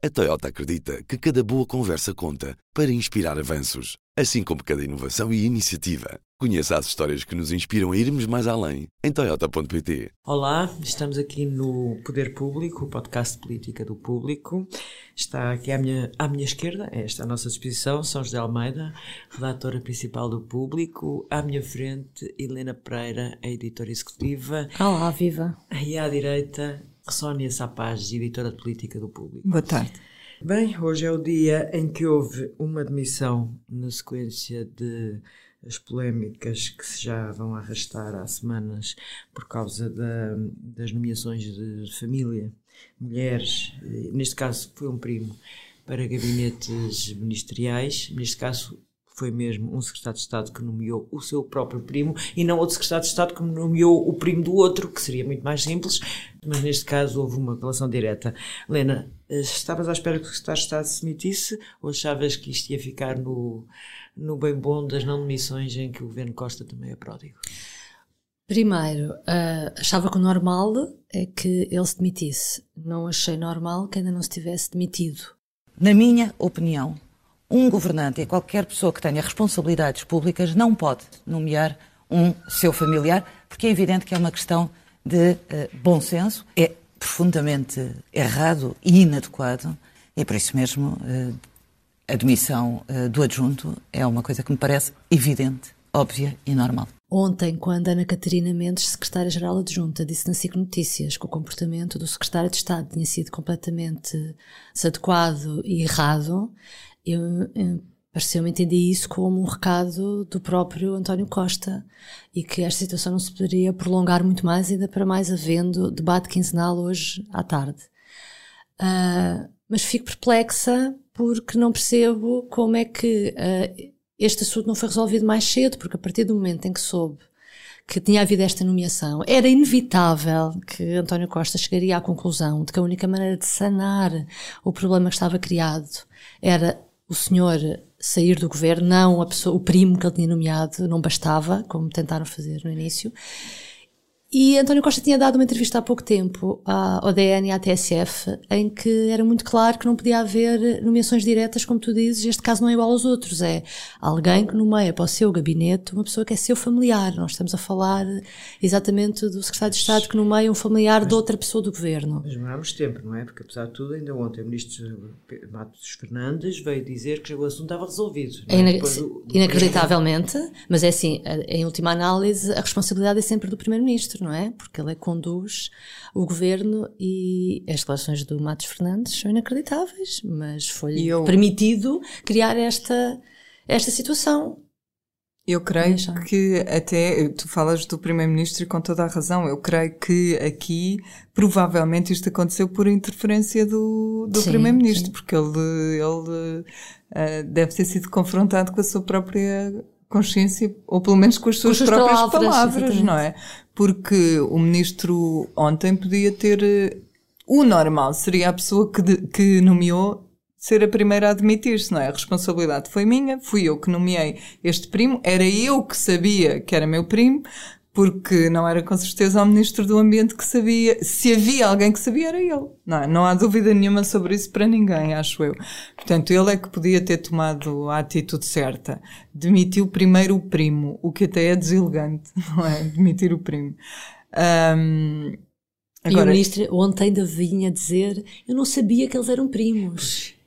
A Toyota acredita que cada boa conversa conta para inspirar avanços, assim como cada inovação e iniciativa. Conheça as histórias que nos inspiram a irmos mais além em Toyota.pt. Olá, estamos aqui no Poder Público, o podcast de política do público. Está aqui à minha, à minha esquerda, esta é a nossa disposição, São José Almeida, redatora principal do Público. À minha frente, Helena Pereira, a editora executiva. Olá, viva! E à direita, Sónia Sapaz, editora de política do Público. Boa tarde. Bem, hoje é o dia em que houve uma demissão na sequência de as polémicas que se já vão arrastar há semanas por causa da, das nomeações de família, mulheres, neste caso foi um primo, para gabinetes ministeriais, neste caso foi mesmo um secretário de Estado que nomeou o seu próprio primo e não outro secretário de Estado que nomeou o primo do outro, que seria muito mais simples, mas neste caso houve uma relação direta. Lena, estavas à espera que o secretário de Estado se demitisse ou achavas que isto ia ficar no, no bem bom das não demissões em que o governo Costa também é pródigo? Primeiro, uh, achava que o normal é que ele se demitisse. Não achei normal que ainda não se tivesse demitido. Na minha opinião, um governante e qualquer pessoa que tenha responsabilidades públicas não pode nomear um seu familiar, porque é evidente que é uma questão de uh, bom senso, é profundamente errado e inadequado, e por isso mesmo uh, a demissão uh, do adjunto é uma coisa que me parece evidente, óbvia e normal. Ontem, quando Ana Catarina Mendes, secretária-geral adjunta, disse na SIC Notícias que o comportamento do secretário de Estado tinha sido completamente desadequado e errado, eu, eu pareceu-me entender isso como um recado do próprio António Costa e que esta situação não se poderia prolongar muito mais, ainda para mais havendo debate quinzenal hoje à tarde. Uh, mas fico perplexa porque não percebo como é que uh, este assunto não foi resolvido mais cedo, porque a partir do momento em que soube que tinha havido esta nomeação, era inevitável que António Costa chegaria à conclusão de que a única maneira de sanar o problema que estava criado era o senhor sair do governo, não pessoa, o primo que ele tinha nomeado, não bastava, como tentaram fazer no início. E António Costa tinha dado uma entrevista há pouco tempo ao DN e à TSF, em que era muito claro que não podia haver nomeações diretas, como tu dizes, este caso não é igual aos outros, é alguém que nomeia para o seu gabinete uma pessoa que é seu familiar. Nós estamos a falar exatamente do secretário de Estado que nomeia um familiar mas, de outra pessoa do governo. Mas demoramos tempo, não é? Porque apesar de tudo, ainda ontem o ministro Matos Fernandes veio dizer que o assunto estava resolvido. É? Ina inacreditavelmente, mas é assim, em última análise, a responsabilidade é sempre do primeiro-ministro não é? Porque ele é conduz o governo e as relações do Matos Fernandes são inacreditáveis, mas foi eu... permitido criar esta, esta situação. Eu creio que até, tu falas do Primeiro-Ministro e com toda a razão, eu creio que aqui provavelmente isto aconteceu por interferência do, do Primeiro-Ministro, porque ele, ele uh, deve ter sido confrontado com a sua própria consciência, ou pelo menos com as suas, com as próprias palavras, palavras não é? Porque o ministro ontem podia ter. Eh, o normal seria a pessoa que, de, que nomeou ser a primeira a admitir-se, não é? A responsabilidade foi minha, fui eu que nomeei este primo, era eu que sabia que era meu primo, porque não era com certeza o Ministro do Ambiente que sabia. Se havia alguém que sabia, era ele. Não, é? não há dúvida nenhuma sobre isso para ninguém, acho eu. Portanto, ele é que podia ter tomado a atitude certa. Demitiu primeiro o primo, o que até é deselegante, não é? Demitir o primo. Um, agora... E o Ministro ontem ainda vinha dizer: Eu não sabia que eles eram primos.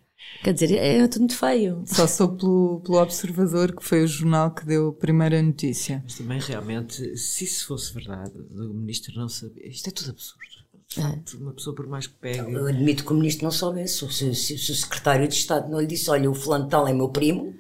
Quer dizer, é tudo muito feio. Só sou pelo, pelo Observador, que foi o jornal que deu a primeira notícia. Mas também, realmente, se isso fosse verdade, o ministro não sabia. Isto é tudo absurdo. É. facto, uma pessoa, por mais que pegue. Eu admito que o ministro não soubesse. Se, se, se o secretário de Estado não lhe disse: Olha, o fulano tal é meu primo,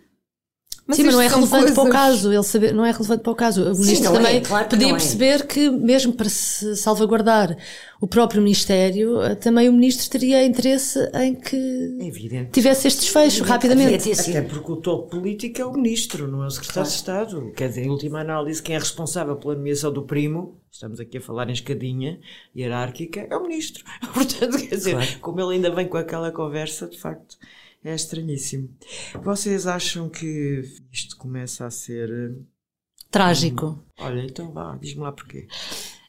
mas Sim, mas não é relevante coisas... para o caso. Ele saber, não é relevante para o caso. O ministro Sim, também é, claro podia é. perceber que, mesmo para se salvaguardar o próprio Ministério, eh, também o Ministro teria interesse em que é tivesse este desfecho rapidamente. Até porque o topo político é o Ministro, não é o Secretário claro. de Estado. Quer dizer, em última análise, quem é responsável pela nomeação do primo, estamos aqui a falar em escadinha hierárquica, é o Ministro. Portanto, quer dizer, claro. como ele ainda vem com aquela conversa, de facto é estranhíssimo. Vocês acham que isto começa a ser. Trágico. Hum, olha, então vá, diz-me lá porquê.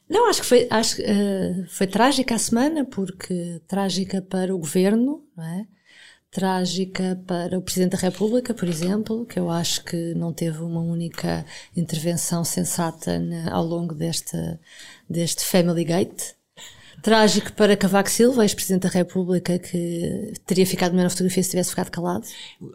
Não, acho que foi, acho, uh, foi trágica a semana, porque trágica para o governo, não é? trágica para o Presidente da República, por exemplo, que eu acho que não teve uma única intervenção sensata na, ao longo deste, deste Family Gate. Trágico para Cavaco Silva, ex-Presidente da República, que teria ficado melhor na fotografia se tivesse ficado calado.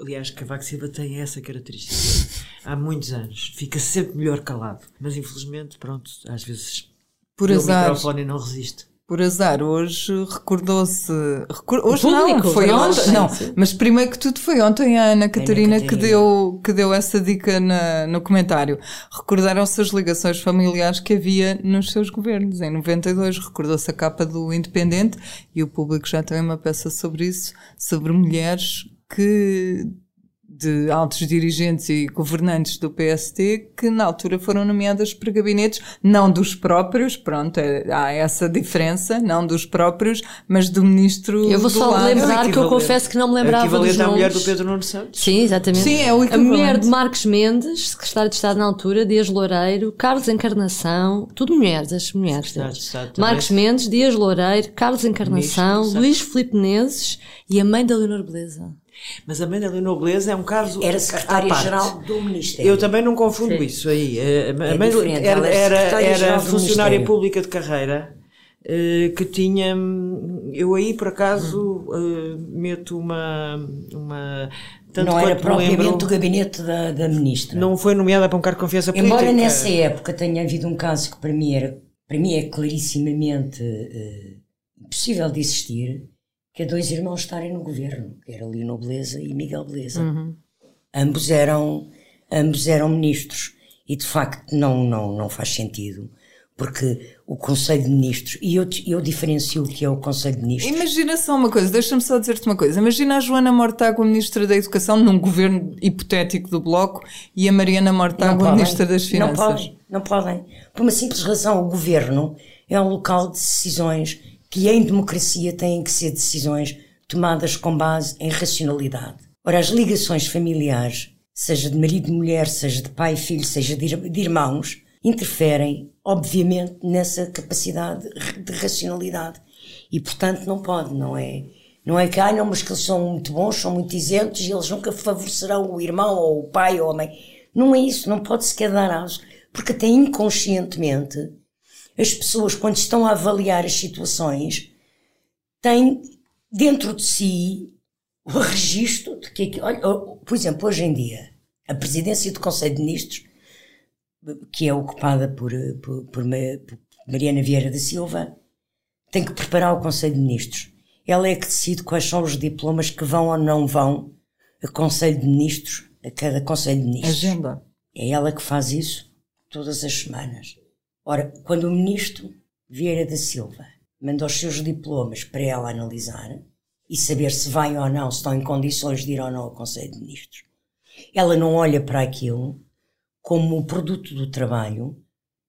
Aliás, Cavaco Silva tem essa característica. Há muitos anos. Fica sempre melhor calado. Mas infelizmente, pronto, às vezes por o microfone não resiste. Por azar, hoje recordou-se. Recor hoje não, foi ontem. Não, mas primeiro que tudo foi ontem a Ana Catarina, Catarina, que, deu, que deu essa dica na, no comentário. Recordaram-se as ligações familiares que havia nos seus governos. Em 92 recordou-se a capa do Independente e o público já tem uma peça sobre isso, sobre mulheres que de altos dirigentes e governantes do PST que na altura foram nomeadas para gabinetes, não dos próprios, pronto, é, há essa diferença, não dos próprios, mas do ministro Eu vou só lado. lembrar é que eu confesso que não me lembrava é dos nomes. a mulher do Pedro Nuno Santos. Sim, exatamente. Sim, é o A mulher de Marcos Mendes, secretário de Estado na altura, Dias Loureiro, Carlos Encarnação, tudo mulheres, as mulheres. Marcos Mendes, Dias Loureiro, Carlos Encarnação, Luís Filipe Menezes e a mãe da Leonor Beleza. Mas a mãe da Leonor Beleza é um caso. Era secretária-geral do Ministério. Eu também não confundo Sim. isso aí. A é mãe era, era, era funcionária pública de carreira eh, que tinha. Eu aí por acaso hum. meto uma. uma tanto não era propriamente lembro, o gabinete da, da ministra. Não foi nomeada para um cargo de confiança política. Embora nessa época tenha havido um caso que para mim, era, para mim é clarissimamente uh, impossível de existir, que é dois irmãos estarem no governo, que era Lino Beleza e Miguel Beleza. Uhum. Ambos eram ambos eram ministros e de facto não não não faz sentido porque o Conselho de Ministros, e eu, eu diferencio o que é o Conselho de Ministros. Imagina só uma coisa, deixa-me só dizer-te uma coisa. Imagina a Joana Mortágua, Ministra da Educação, num governo hipotético do Bloco, e a Mariana Mortágua, Ministra das Finanças. Não podem, não podem. Por uma simples razão, o governo é um local de decisões que em democracia têm que ser decisões tomadas com base em racionalidade. Ora, as ligações familiares, seja de marido e mulher, seja de pai e filho, seja de irmãos, interferem, obviamente, nessa capacidade de racionalidade. E, portanto, não pode, não é? Não é que, ah, não, mas que eles são muito bons, são muito isentos e eles nunca favorecerão o irmão ou o pai ou a mãe. Não é isso, não pode sequer dar aso, porque até inconscientemente as pessoas, quando estão a avaliar as situações, têm dentro de si o registro de que, olha, por exemplo, hoje em dia, a presidência do Conselho de Ministros, que é ocupada por, por, por, por Mariana Vieira da Silva, tem que preparar o Conselho de Ministros. Ela é que decide quais são os diplomas que vão ou não vão a Conselho de Ministros, a cada Conselho de Ministros. Agenda. É ela que faz isso todas as semanas. Ora, quando o ministro Vieira da Silva manda os seus diplomas para ela analisar e saber se vai ou não, se estão em condições de ir ou não ao Conselho de Ministros, ela não olha para aquilo como o produto do trabalho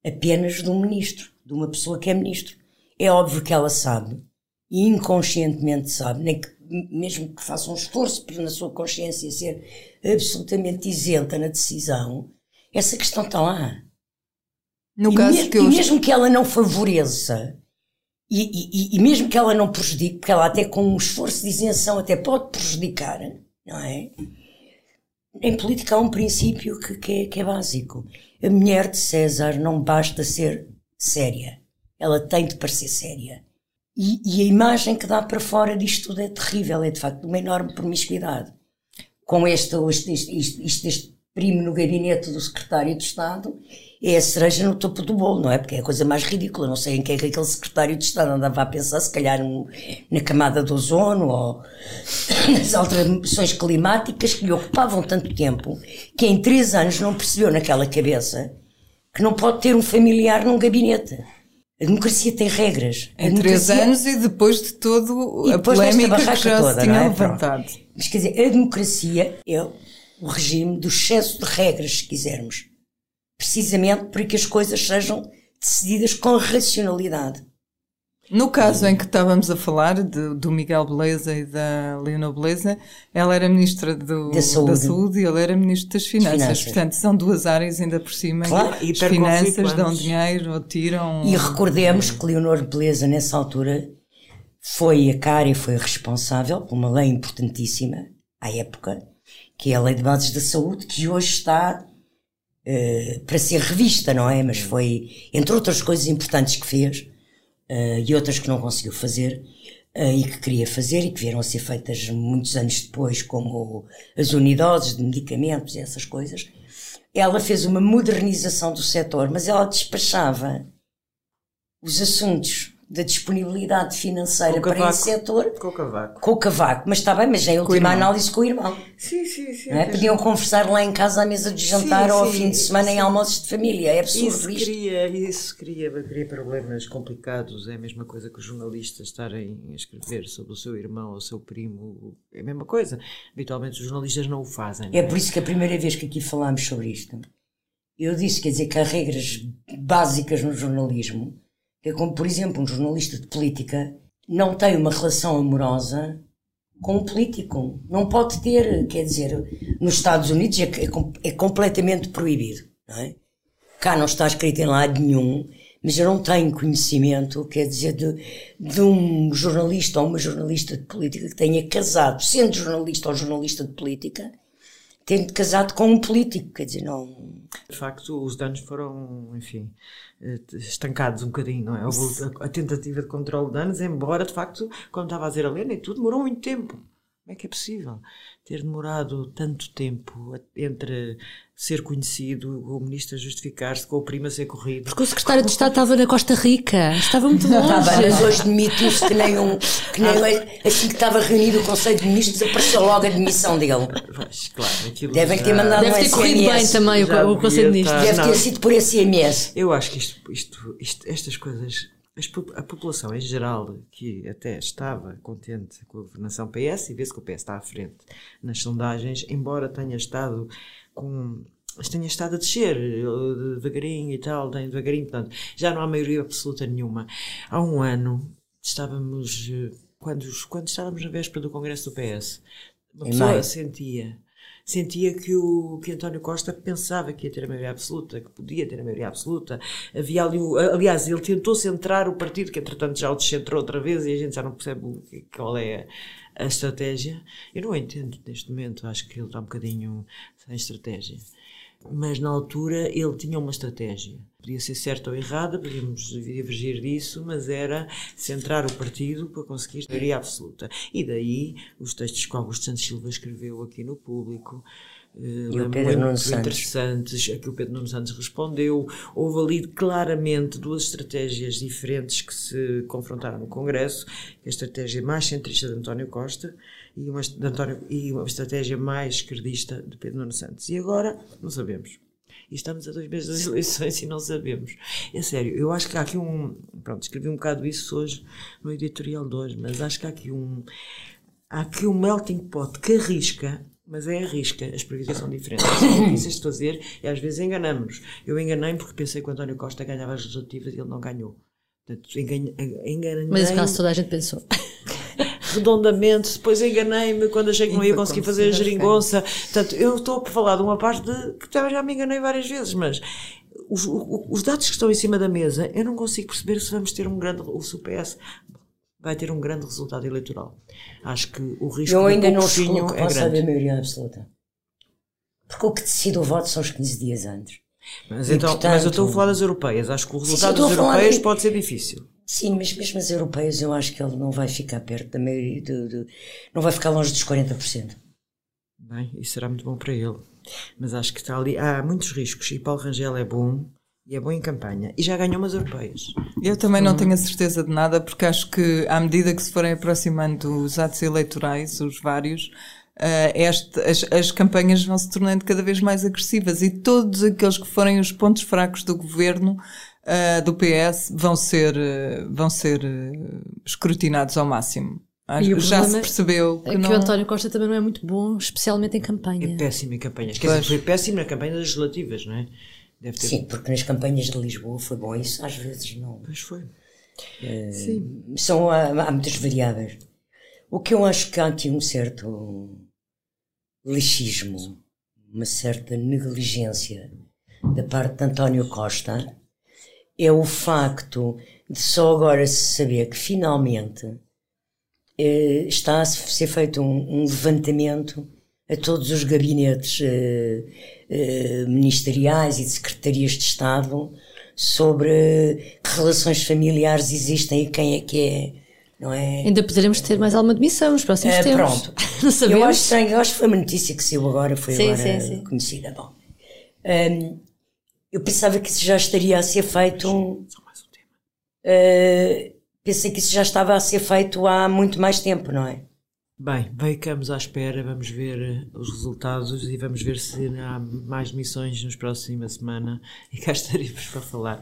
apenas de um ministro, de uma pessoa que é ministro. É óbvio que ela sabe, e inconscientemente sabe, nem que, mesmo que faça um esforço para na sua consciência ser absolutamente isenta na decisão, essa questão está lá. No e caso me, que eu... E mesmo que ela não favoreça, e, e, e, mesmo que ela não prejudique, porque ela até com um esforço de isenção até pode prejudicar, não é? Em política há um princípio que, que, é, que é básico. A mulher de César não basta ser séria. Ela tem de parecer séria. E, e, a imagem que dá para fora disto tudo é terrível, é de facto uma enorme promiscuidade. Com este, este, este, este, primo no gabinete do secretário de Estado é a cereja no topo do bolo, não é? Porque é a coisa mais ridícula. Não sei em que é que aquele secretário de Estado andava a pensar, se calhar na camada do ozono ou nas alterações climáticas que lhe ocupavam tanto tempo que em três anos não percebeu naquela cabeça que não pode ter um familiar num gabinete. A democracia tem regras. em três anos e depois de todo a polémica que já toda, se tinha é? levantado. Mas quer dizer, a democracia é o regime do excesso de regras, se quisermos precisamente para que as coisas sejam decididas com racionalidade. No caso em que estávamos a falar de, do Miguel Beleza e da Leonor Beleza, ela era ministra do, Da Saúde. da Saúde e ele era ministro das Finanças. Finanças. Portanto, são duas áreas ainda por cima. Claro, As hiperconflituantes. finanças dão dinheiro ou tiram. E recordemos que Leonor Beleza, nessa altura, foi a cara e foi a responsável por uma lei importantíssima, à época, que é a Lei de Bases da Saúde, que hoje está eh, para ser revista, não é? Mas foi, entre outras coisas importantes que fez, eh, e outras que não conseguiu fazer, eh, e que queria fazer, e que vieram a ser feitas muitos anos depois, como as unidoses de medicamentos e essas coisas, ela fez uma modernização do setor, mas ela despachava os assuntos da disponibilidade financeira Com o para cavaco. esse setor Com o cavaco. com o cavaco. Mas está bem, mas em última irmão. análise com o irmão. Sim, sim, sim. É? Podiam conversar lá em casa à mesa de jantar Sim, ou ao sim, fim de semana em sim. almoços de família. É absurdo Isso isto. cria, isso cria, cria problemas complicados. É a mesma coisa que os jornalistas estarem a escrever sobre o seu irmão ou o seu primo. É a mesma coisa. Habitualmente os jornalistas não o fazem. É por isso que a primeira vez que aqui falámos sobre isto, eu disse, quer dizer, que há regras básicas no jornalismo, é como, por exemplo, um jornalista de política não tem uma relação amorosa com um político. Não pode ter, quer dizer, nos Estados Unidos é, é é completamente proibido, não é? Cá não está escrito em lado nenhum, mas eu não tenho conhecimento, quer dizer, de, de um jornalista ou uma jornalista de política que tenha casado, sendo jornalista ou jornalista de política, tendo casado com um político, quer dizer, não. De facto, os danos foram, enfim, estancados um bocadinho, não é? A, a tentativa de controle de danos, embora, de facto, como estava a dizer a Lena, e tudo demorou muito tempo. Como é que é possível ter demorado tanto tempo entre ser conhecido, o ministro a justificar-se, com o primo a ser corrido? Porque o secretário de Estado estava na Costa Rica, estava muito longe. Bem, mas hoje demitiu-se que nem um. Que nem um- assim que estava reunido o Conselho de Ministros, apareceu logo a demissão dele. Pois, claro, aquilo Devem já- ter mandado Deve um ter corrido bem também o, Já o Conselho de Ministros. Deve ter sido por SMS. Eu acho que isto, isto, isto- estas coisas, a população em geral, que até estava contente com a governação PS, e vê-se que o PS está à frente nas sondagens, embora tenha estado com. tenha estado a descer eh, devagarinho e tal, devagarinho, portanto, já não há maioria absoluta nenhuma. Há um ano estávamos, eh, quando, quando estávamos na véspera do Congresso do PS, uma Em pessoa maio. sentia sentia que o que António Costa pensava que ia ter a maioria absoluta, que podia ter a maioria absoluta. Havia ali, aliás, ele tentou centrar o partido, que entretanto já o descentrou outra vez e a gente já não percebe qual é a, a estratégia. Eu não entendo neste momento, acho que ele está um bocadinho sem estratégia. Mas na altura ele tinha uma estratégia. Podia ser certa ou errada, podíamos divergir disso, mas era centrar o partido para conseguir a maioria absoluta. E daí os textos que Augusto Santos Silva escreveu aqui no público. Eh, o lembro- Pedro Nuno Santos. interessantes, a que o Pedro Nuno Santos respondeu. Houve ali claramente duas estratégias diferentes que se confrontaram no Congresso: a estratégia mais centrista de António Costa e uma, António, e uma estratégia mais esquerdista de Pedro Nuno Santos. E agora, não sabemos. E estamos a dois meses das eleições e não sabemos. É sério, eu acho que há aqui um. Pronto, escrevi um bocado isso hoje no editorial de hoje, mas acho que há aqui um. Há aqui um melting pot que arrisca, mas é arrisca, as previsões são diferentes. São difíceis de fazer e às vezes enganamos-nos. Eu enganei-me porque pensei que o António Costa ganhava as legislativas e ele não ganhou. Portanto, enganei- enganei Mas caso toda a gente pensou. redondamente, depois enganei-me quando achei que não ia conseguir fazer a geringonça. Portanto, eu estou a falar de uma parte de, que já me enganei várias vezes, mas os, os dados que estão em cima da mesa, eu não consigo perceber se vamos ter um grande, o PS vai ter um grande resultado eleitoral. Acho que o risco Eu ainda não que é possa haver grande. maioria absoluta. Porque o que decide o voto são os 15 dias antes. Mas, E, então, portanto- mas eu estou a falar das europeias. Acho que o resultado falar europeias de- pode ser difícil. Sim, mas mesmo as europeias eu acho que ele não vai ficar perto da maioria, do, do- não vai ficar longe dos 40%. Bem, isso será muito bom para ele. Mas acho que está ali. Há muitos riscos e Paulo Rangel é bom e é bom em campanha. E já ganhou umas europeias. Eu também não tenho a certeza de nada, porque acho que à medida que se forem aproximando os atos eleitorais, os vários, eh, este- as, as campanhas vão se tornando cada vez mais agressivas e todos aqueles que forem os pontos fracos do governo eh, do PS vão ser, eh, vão ser escrutinados ao máximo. Acho E já se percebeu que É que não... o António Costa também não é muito bom, especialmente em campanha. É péssimo em campanhas. Quer dizer, foi péssimo na campanha das legislativas, não é? Deve ter. Sim, porque nas campanhas de Lisboa foi bom isso, às vezes não. Pois foi. Sim. São, há, há muitas variáveis. O que eu acho que há aqui um certo lixismo, uma certa negligência da parte de António Costa é o facto de só agora se saber que finalmente eh, está a ser feito um, um, levantamento a todos os gabinetes eh, eh, ministeriais e de secretarias de Estado sobre que relações familiares existem e quem é que é. Não é? Ainda poderemos ter mais alguma demissão nos próximos uh, tempos. Pronto. Não sabemos. Eu acho, eu acho que foi uma notícia que saiu agora, foi sim, agora sim, sim. conhecida. Bom, um, eu pensava que isso já estaria a ser feito. Só mais um tema. Uh, pensei que isso já estava a ser feito há muito mais tempo, não é? Bem, ficamos à espera, vamos ver os resultados e vamos ver se há mais missões nos próxima semana e cá estaremos para falar.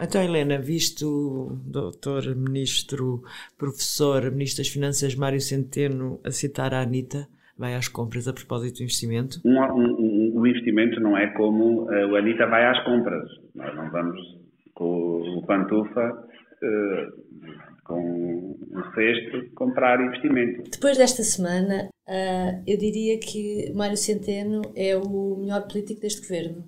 Então, Helena, visto o doutor ministro, professor, ministro das Finanças Mário Centeno a citar a Anitta, vai às compras a propósito do investimento? Um, um, um, o investimento não é como uh, o Anitta vai às compras. Nós não vamos com o pantufa uh, com um cesto comprar investimento. Depois desta semana, uh, eu diria que Mário Centeno é o melhor político deste governo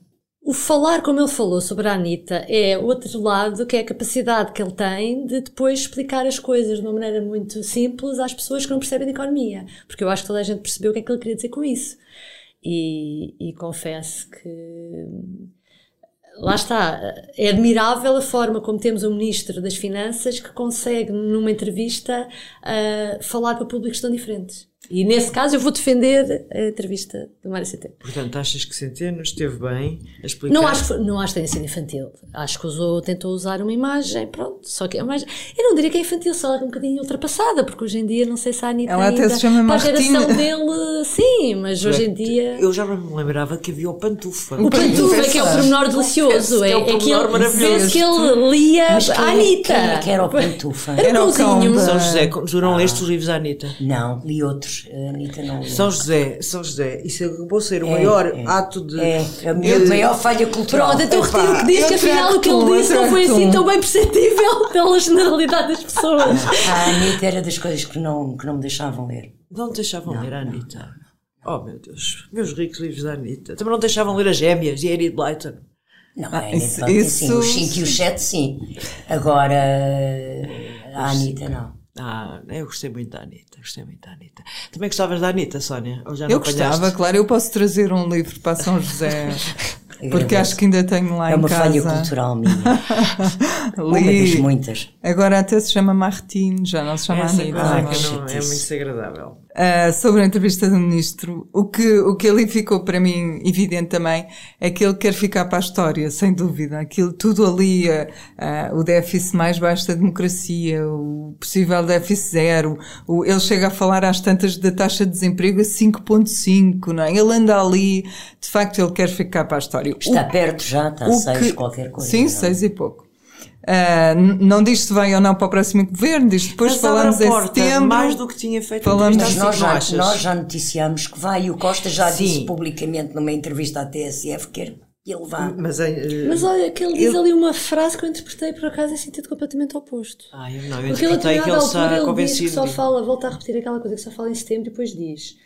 o falar como ele falou sobre a Anitta é outro lado, que é a capacidade que ele tem de depois explicar as coisas de uma maneira muito simples às pessoas que não percebem de economia. Porque eu acho que toda a gente percebeu o que é que ele queria dizer com isso. E, e confesso que. Lá está, é admirável a forma como temos um Ministro das Finanças que consegue, numa entrevista, uh, falar para públicos tão diferentes. E nesse caso eu vou defender a entrevista do Mário Centeno. Portanto, achas que Centeno esteve bem a explicar? Não acho, não acho que tenha sido infantil. Acho que usou, tentou usar uma imagem, pronto. Só que é mais. Eu não diria que é infantil, só é um bocadinho ultrapassada, porque hoje em dia não sei se a Anitta Ela ainda, até se chama para a geração dele, sim, mas hoje em dia. Eu já me lembrava que havia o Pantufa. O Pantufa, que é o pormenor delicioso. É, é, é que ele, vê que ele lia mas a Anitta. Quem é que era o Pantufa? Era, era o cãozinho. São José, não ah. leste os livros da Anitta? Não, li outros. A Anitta não São José, São José, isso acabou ser o é, maior é, ato de. É, a minha maior falha cultural. Pronto, então retiro que diz que afinal o que ele disse não foi assim tão bem perceptível pela generalidade das pessoas. A Anitta era das coisas que não, que não me deixavam ler. Não te deixavam não, ler a Anitta? Oh meu Deus, meus ricos livros da Anitta. Também não deixavam ler as gêmeas e a Edith Blyton. Não, ah, isso, isso... Sim, os 5 e os 7 sim. Agora a Anitta não. Ah, eu gostei muito da Anitta, gostei muito da Anitta. Também gostavas da Anitta, Sónia? eu gostava, claro, eu posso trazer um livro para São José. Porque acho que ainda tenho lá é em casa. É uma falha cultural minha. uma das muitas. Agora até se chama Martin, já não se chama Essa Anitta. Não, é muito desagradável. Uh, sobre a entrevista do ministro, o que, o que ali ficou para mim evidente também é que ele quer ficar para a história, sem dúvida. Aquilo tudo ali, uh, uh, o déficit mais baixo da democracia, o possível déficit zero, o, ele chega a falar às tantas da taxa de desemprego a 5.5, não é? Ele anda ali, de facto ele quer ficar para a história. Está o, perto já, está a seis qualquer coisa. Sim, não? seis e pouco. Uh, não diz se vai ou não para o próximo governo, diz depois Mas falamos em setembro. Mais do que tinha feito falamos Mas nós já, nós já noticiamos que vai e o Costa já Sim. disse publicamente numa entrevista à TSF que ele vá. Mas, uh, Mas olha, que ele diz ali uma frase que eu interpretei por acaso em sentido completamente oposto. Ah, eu não, eu Porque ele, que ele está convencido. Diz que só fala, volta a repetir aquela coisa que só fala em setembro e depois diz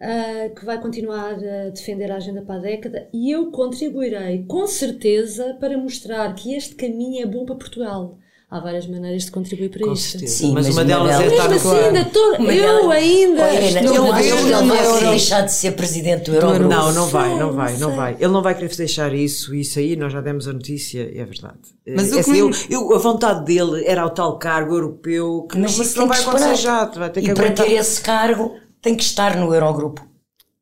uh, que vai continuar a defender a agenda para a década e eu contribuirei com certeza para mostrar que este caminho é bom para Portugal. Há várias maneiras de contribuir para com isto. Sim, mas, mas uma delas é estar assim, ainda tô, eu ainda. Olha, não, não, ele não vai deixar de ser presidente do Eurogrupo. Não, não vai, não vai, não vai. Ele não vai querer deixar isso, isso aí, nós já demos a notícia, é verdade. Mas é, assim, eu, eu, a vontade dele era o tal cargo europeu que mas não, não vai acontecer já. Vai ter que e para ter esse cargo tem que estar no Eurogrupo.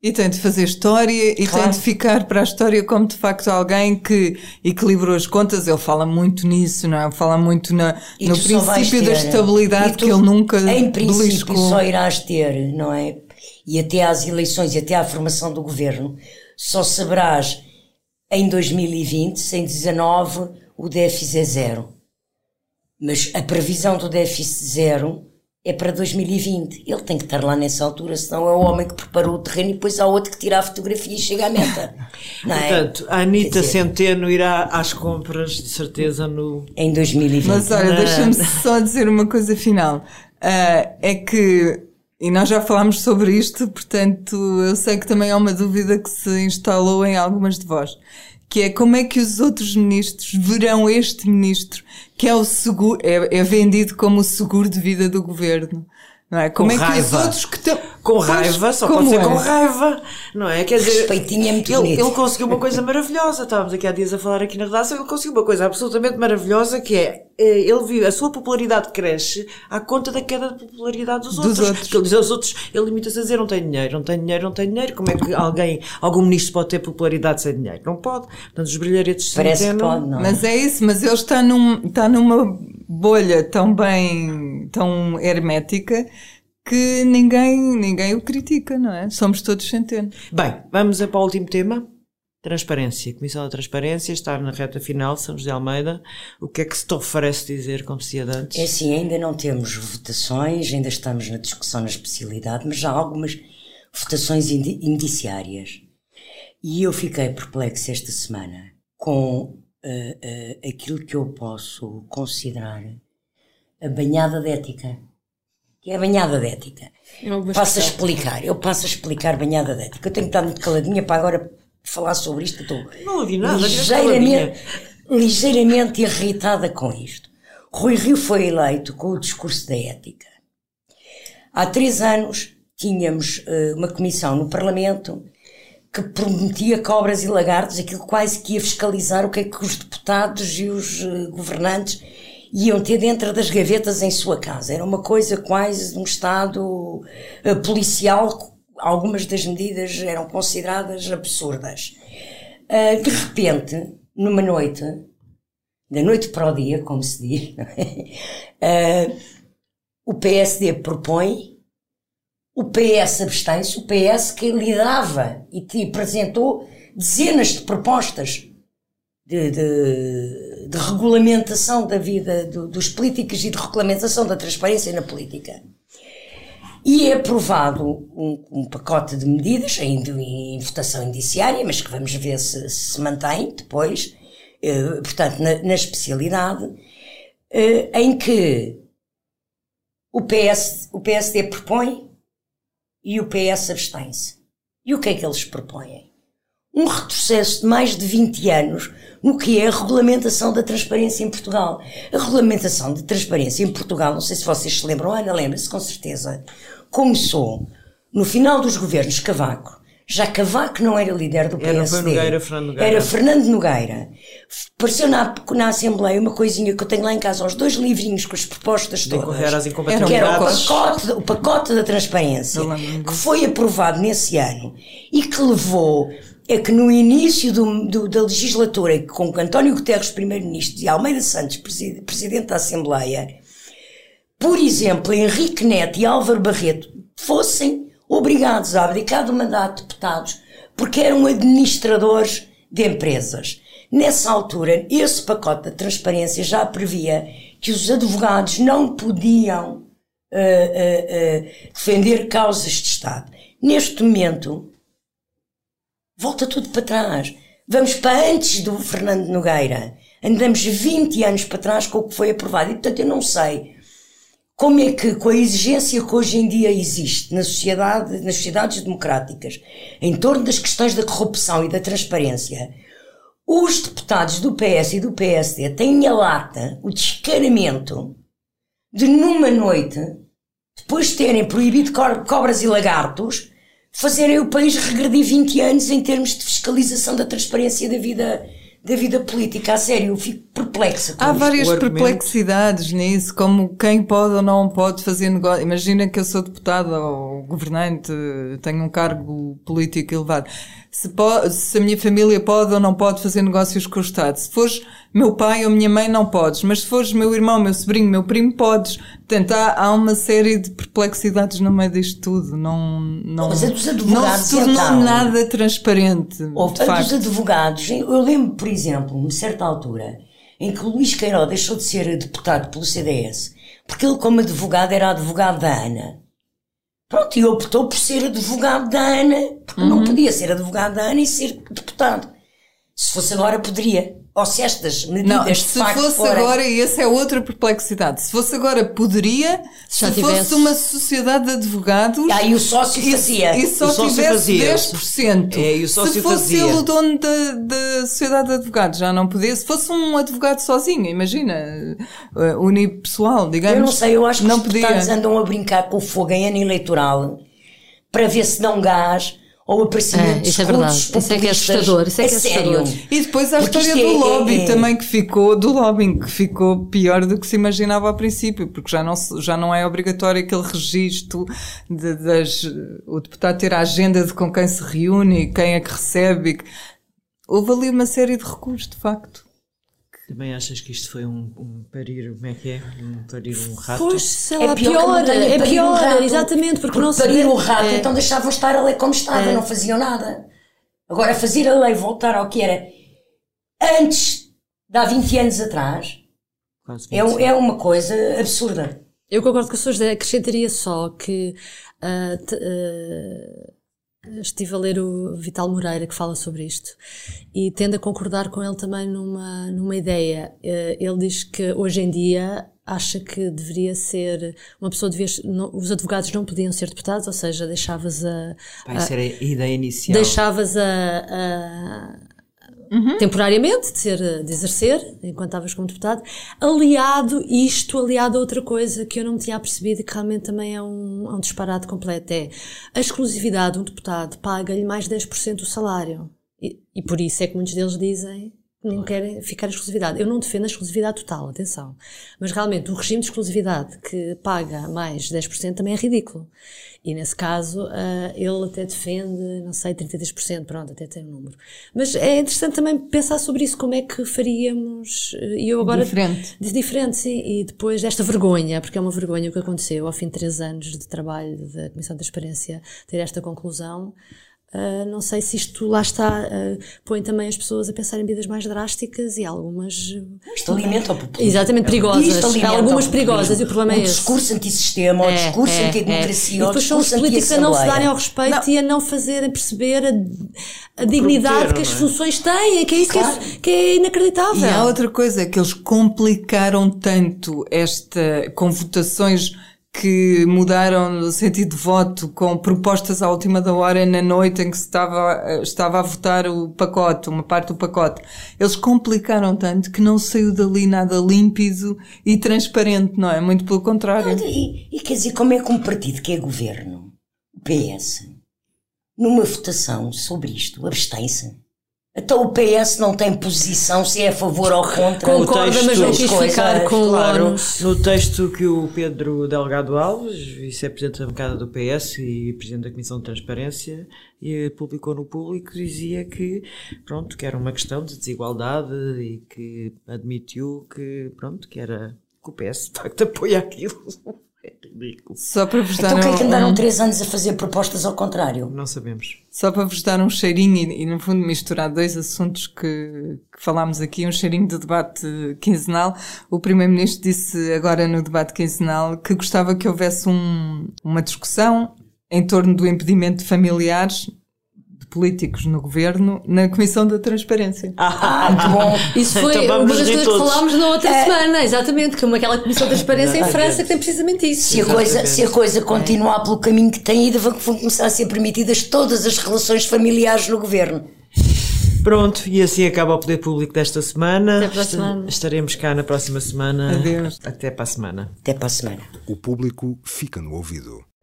E tem de fazer história e claro. tem de ficar para a história como de facto alguém que equilibrou as contas. Ele fala muito nisso, não é? Fala muito na, no princípio ter, da estabilidade tu, que ele nunca Em princípio beliscou. só irás ter, não é? E até às eleições e até à formação do governo, só saberás em 2020, se em 19 o déficit é zero. Mas a previsão do déficit zero é para 2020. Ele tem que estar lá nessa altura, senão é o homem que preparou o terreno e depois há outro que tira a fotografia e chega à meta. Não é? Portanto, a Anitta dizer- Centeno irá às compras, de certeza, no. Em 2020. Mas olha, deixa-me só dizer uma coisa final. Ah, é que, e nós já falámos sobre isto, portanto, eu sei que também há uma dúvida que se instalou em algumas de vós. Que é como é que os outros ministros verão este ministro, que é o seguro, é, é vendido como o seguro de vida do governo. Não é? Como Com é que raiva. os outros que estão. Com Pois, raiva, só pode ser é? com raiva, não é? Quer dizer, Respeitinho é muito ele, bonito. ele conseguiu uma coisa maravilhosa. Estávamos aqui há dias a falar aqui na redação. Ele conseguiu uma coisa absolutamente maravilhosa que é eh, ele viu a sua popularidade cresce à conta da queda de popularidade dos, Dos outros. outros. Porque ele diz aos outros, ele limita-se a dizer não tenho dinheiro, não tenho dinheiro, não tenho dinheiro. Como é que alguém, algum ministro pode ter popularidade sem dinheiro? Não pode. Portanto, os brilharetes Parece que pode, não é? Mas é isso, mas ele está, num, está numa bolha tão bem, tão hermética que ninguém, ninguém o critica, não é? Somos todos centenas. Bem, vamos para o último tema. Transparência. Comissão da Transparência está na reta final, São José de Almeida. O que é que se te oferece dizer, como antes? É assim, ainda não temos votações, ainda estamos na discussão na especialidade, mas já há algumas votações indi- indiciárias. E eu fiquei perplexo esta semana com eh, eh, aquilo que eu posso considerar a banhada de ética. Que é a banhada de ética. Passo a explicar, eu passo a explicar banhada de ética. Eu tenho que estar muito caladinha para agora falar sobre isto. Estou Não ouvi nada, ligeiramente, ligeiramente irritada com isto. Rui Rio foi eleito com o discurso da ética. Há três anos tínhamos eh, uma comissão no Parlamento que prometia cobras e lagartos, aquilo quase que ia fiscalizar o que é que os deputados e os eh, governantes iam ter dentro das gavetas em sua casa. Era uma coisa quase de um Estado eh, policial. Algumas das medidas eram consideradas absurdas. Ah, de repente, numa noite, da noite para o dia, como se diz, é? Ah, o PSD propõe, o PS abstém-se, o PS que liderava e te apresentou dezenas de propostas de, de- de regulamentação da vida do- dos políticos e de regulamentação da transparência na política. E é aprovado um, um pacote de medidas, ainda em votação indiciária, mas que vamos ver se se mantém depois, eh, portanto, na, na especialidade, eh, em que o, PS, o PSD propõe e o PS abstém-se. E o que é que eles propõem? Um retrocesso de mais de 20 anos no que é a regulamentação da transparência em Portugal. A regulamentação de transparência em Portugal, não sei se vocês se lembram, Ana lembra-se com certeza, começou no final dos governos Cavaco. Já Cavaco não era líder do Era, PSD. foi Nogueira, Fernando Nogueira. Era Fernando Nogueira. Apareceu na, na Assembleia uma coisinha que eu tenho lá em casa, os dois livrinhos com as propostas todas. às Que era o pacote, o pacote da transparência, que foi aprovado nesse ano e que levou a que no início do- do- da legislatura, com António Guterres, Primeiro-Ministro, e Almeida Santos, presi- Presidente da Assembleia, por exemplo, Henrique Neto e Álvaro Barreto fossem obrigados a abdicar do mandato de deputados porque eram administradores de empresas. Nessa altura, esse pacote da transparência já previa que os advogados não podiam eh, eh, eh, defender causas de Estado. Neste momento, volta tudo para trás. Vamos para antes do Fernando Nogueira. Andamos 20 anos para trás com o que foi aprovado. E, portanto, eu não sei como é que, com a exigência que hoje em dia existe na sociedade, nas sociedades democráticas, em torno das questões da corrupção e da transparência, os deputados do PS e do PSD têm a lata, o descaramento, de numa noite, depois de terem proibido co- cobras e lagartos, fazerem o país regredir 20 anos em termos de fiscalização da transparência da vida, da vida política. A sério, eu fico perplexa com Há isto. várias perplexidades nisso, como quem pode ou não pode fazer negócio. Imagina que eu sou deputada ou governante, tenho um cargo político elevado. Se, po- se a minha família pode ou não pode fazer negócios com o Estado. Se fores meu pai ou minha mãe, não podes. Mas se fores meu irmão, meu sobrinho, meu primo, podes. Portanto, há, há uma série de perplexidades no meio disto tudo. Não, não, Mas a dos não advogados, se tornou então? nada transparente. Houve de a facto. dos advogados. Eu lembro, por exemplo, em certa altura, em que Luís Queiroz deixou de ser deputado pelo CDS, Porque ele, como advogado, era advogado da Ana. Pronto, e optou por ser advogado da Ana, porque uhum. não podia ser advogado da Ana e ser deputado. Se fosse agora, poderia. Ou se estas medidas não, de se fosse forem... agora, e essa é outra perplexidade, se fosse agora, poderia, se, se tivesse... fosse uma sociedade de advogados. Ah, e o sócio fazia. E só o tivesse fazia. 10%. É, e o sócio se fosse fazia. ele o dono da, da sociedade de advogados, já não podia. Se fosse um advogado sozinho, imagina, uh, unipessoal, digamos. Eu não sei, eu acho que não os deputados andam a brincar com o fogo em ano eleitoral para ver se dão gás ou aparecimento é, isso é verdade. Isso é que é assustador. Isso é, que é assustador. E depois a história do é, lobby é, também que ficou, do lobbying que ficou pior do que se imaginava ao princípio, porque já não, já não é obrigatório aquele registro de, das, o deputado ter a agenda de com quem se reúne, quem é que recebe. Houve ali uma série de recursos, de facto. Também achas que isto foi um, um parir, como é que é? Um parir um rato? Pois, sei lá, é pior, pior é pior, um exatamente, porque, porque não parir o rato, é. então deixavam estar a lei como estava, é. não faziam nada. Agora, fazer a lei voltar ao que era antes, de há 20 anos atrás, é, é uma coisa absurda. Eu concordo com a sua ideia, acrescentaria só que uh, t, uh, Estive a ler o Vital Moreira que fala sobre isto e tendo a concordar com ele também numa, numa ideia. Eh, ele diz que hoje em dia acha que deveria ser uma pessoa devia não, os advogados não podiam ser deputados, ou seja, deixavas a, Vai ser a ideia inicial. Deixavas a, a uhum. temporariamente, de, ser, de exercer, enquanto estavas como deputado, aliado, isto aliado a outra coisa que eu não tinha percebido e que realmente também é um, é um disparate completo, é a exclusividade, um deputado paga-lhe mais 10% do salário. E, e por isso é que muitos deles dizem não querem ficar exclusividade. Eu não defendo a exclusividade total, atenção. Mas realmente o regime de exclusividade que paga mais 10% também é ridículo. E nesse caso, uh, ele até defende, não sei, 33%, pronto, até tem um número. Mas é interessante também pensar sobre isso, como é que faríamos. Eh, e eu agora. Diferente. Diferente, sim. E depois desta vergonha, porque é uma vergonha o que aconteceu ao fim de três anos de trabalho da Comissão de Transparência, ter esta conclusão. Uh, não sei se isto lá está, uh, põe também as pessoas a pensar em medidas mais drásticas e algumas. Isto alimenta o populismo. Exatamente, perigosas. Algumas perigosas e o problema o é esse. O discurso antissistema, é, o discurso é, anti-democracia, é. E depois são os políticos a não se darem ao respeito não. e a não fazerem perceber a, a dignidade que as é? funções têm, que é isso claro. que, é, que é inacreditável. E há outra coisa, que eles complicaram tanto esta, com votações que mudaram no sentido de voto com propostas à última da hora na noite em que se estava, estava a votar o pacote, uma parte do pacote. Eles complicaram tanto que não saiu dali nada límpido e transparente, não é? Muito pelo contrário. E, e quer dizer, como é que um partido que é governo, o PS, numa votação sobre isto, abstém-se? Então o PS não tem posição se é a favor ou contra. Concorda, texto, mas não quis ficar com claro, No texto que o Pedro Delgado Alves, vice-presidente da bancada do PS e presidente da Comissão de Transparência, e publicou no público, dizia que, pronto, que era uma questão de desigualdade e que admitiu que, pronto, que era que o PS de facto apoia aquilo. É ridículo. Só para vos dar então, um, que é que andaram um... três anos a fazer propostas ao contrário? Não sabemos. Só para vos dar um cheirinho e, e no fundo, misturar dois assuntos que, que falámos aqui, um cheirinho de debate quinzenal. O Primeiro-Ministro disse agora no debate quinzenal que gostava que houvesse um, uma discussão em torno do impedimento de familiares políticos no governo na Comissão da Transparência. Ah, muito bom. Isso foi então uma das coisas que falámos na outra é. semana, exatamente, que é uma, aquela Comissão da Transparência em França que tem precisamente isso. Se a coisa, se a coisa continuar pelo caminho que tem ido, vão começar a ser permitidas todas as relações familiares no governo. Pronto, e assim acaba o Poder Público desta semana. Até para a semana. Estaremos cá na próxima semana. Adeus. Até para a semana. Até para a semana. O público fica no ouvido.